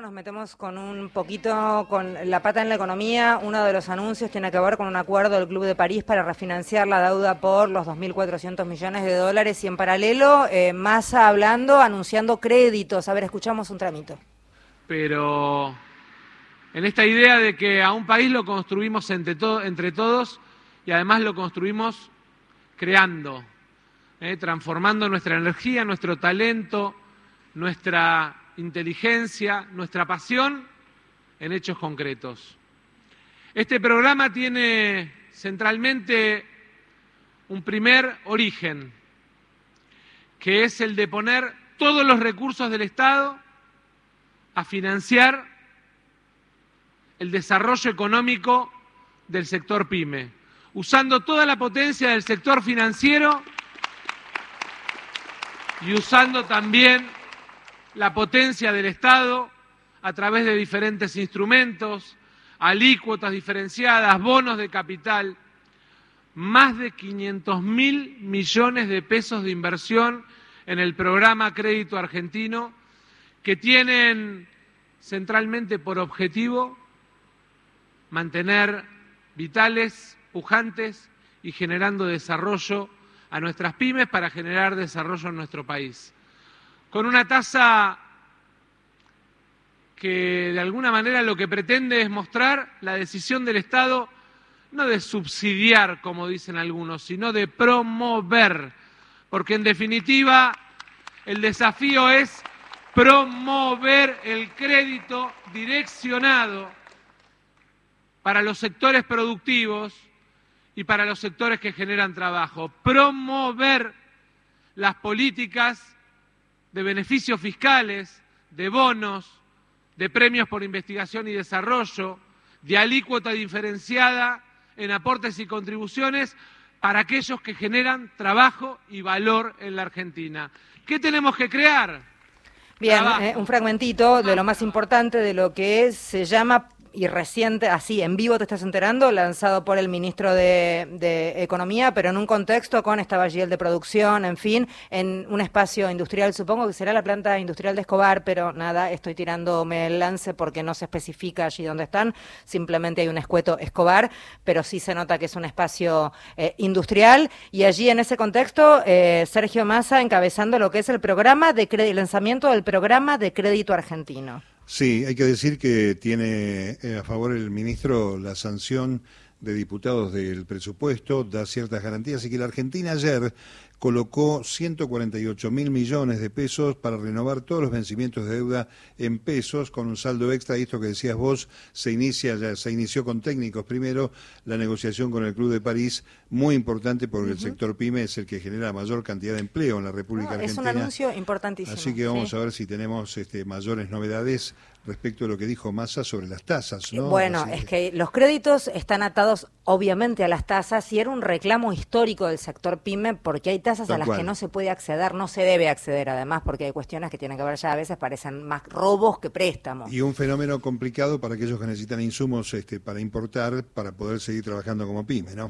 Nos metemos con un poquito con la pata en la economía. Uno de los anuncios tiene que ver con un acuerdo del Club de París para refinanciar la deuda por los 2.400 millones de dólares y en paralelo eh, Massa hablando, anunciando créditos. A ver, escuchamos un tramito. Pero en esta idea de que a un país lo construimos entre, entre todos y además lo construimos creando, eh, transformando nuestra energía, nuestro talento, nuestra inteligencia, nuestra pasión en hechos concretos. Este programa tiene centralmente un primer origen, que es el de poner todos los recursos del Estado a financiar el desarrollo económico del sector pyme, usando toda la potencia del sector financiero y usando también la potencia del Estado a través de diferentes instrumentos, alícuotas diferenciadas, bonos de capital, más de 500 mil millones de pesos de inversión en el programa Crédito Argentino, que tienen centralmente por objetivo mantener vitales, pujantes y generando desarrollo a nuestras pymes para generar desarrollo en nuestro país con una tasa que de alguna manera lo que pretende es mostrar la decisión del Estado no de subsidiar, como dicen algunos, sino de promover, porque en definitiva el desafío es promover el crédito direccionado para los sectores productivos y para los sectores que generan trabajo, promover las políticas de beneficios fiscales, de bonos, de premios por investigación y desarrollo, de alícuota diferenciada en aportes y contribuciones para aquellos que generan trabajo y valor en la Argentina. ¿Qué tenemos que crear? Bien, eh, un fragmentito de lo más importante de lo que se llama y reciente, así en vivo te estás enterando, lanzado por el ministro de, Economía, pero en un contexto con esta el de producción, en fin, en un espacio industrial, supongo que será la planta industrial de Escobar, pero nada, estoy tirándome el lance porque no se especifica allí dónde están, simplemente hay un escueto Escobar, pero sí se nota que es un espacio eh, industrial y allí en ese contexto eh, Sergio Massa encabezando lo que es el programa de lanzamiento del programa de crédito argentino. Sí, hay que decir que tiene eh, a favor el ministro la sanción de diputados del presupuesto, da ciertas garantías y que la Argentina ayer colocó 148 mil millones de pesos para renovar todos los vencimientos de deuda en pesos con un saldo extra. Y esto que decías vos se inicia ya, se inició con técnicos primero la negociación con el Club de París, muy importante porque el sector pyme es el que genera mayor cantidad de empleo en la República Argentina. Es un anuncio importantísimo. Así que vamos a ver si tenemos este, mayores novedades respecto a lo que dijo Massa sobre las tasas. ¿no? Bueno, es que los créditos están atados obviamente a las tasas y era un reclamo histórico del sector pyme porque hay tasas a las que no se puede acceder, no se debe acceder además porque hay cuestiones que tienen que ver ya a veces parecen más robos que préstamos. Y un fenómeno complicado para aquellos que necesitan insumos este, para importar para poder seguir trabajando como pyme, ¿no?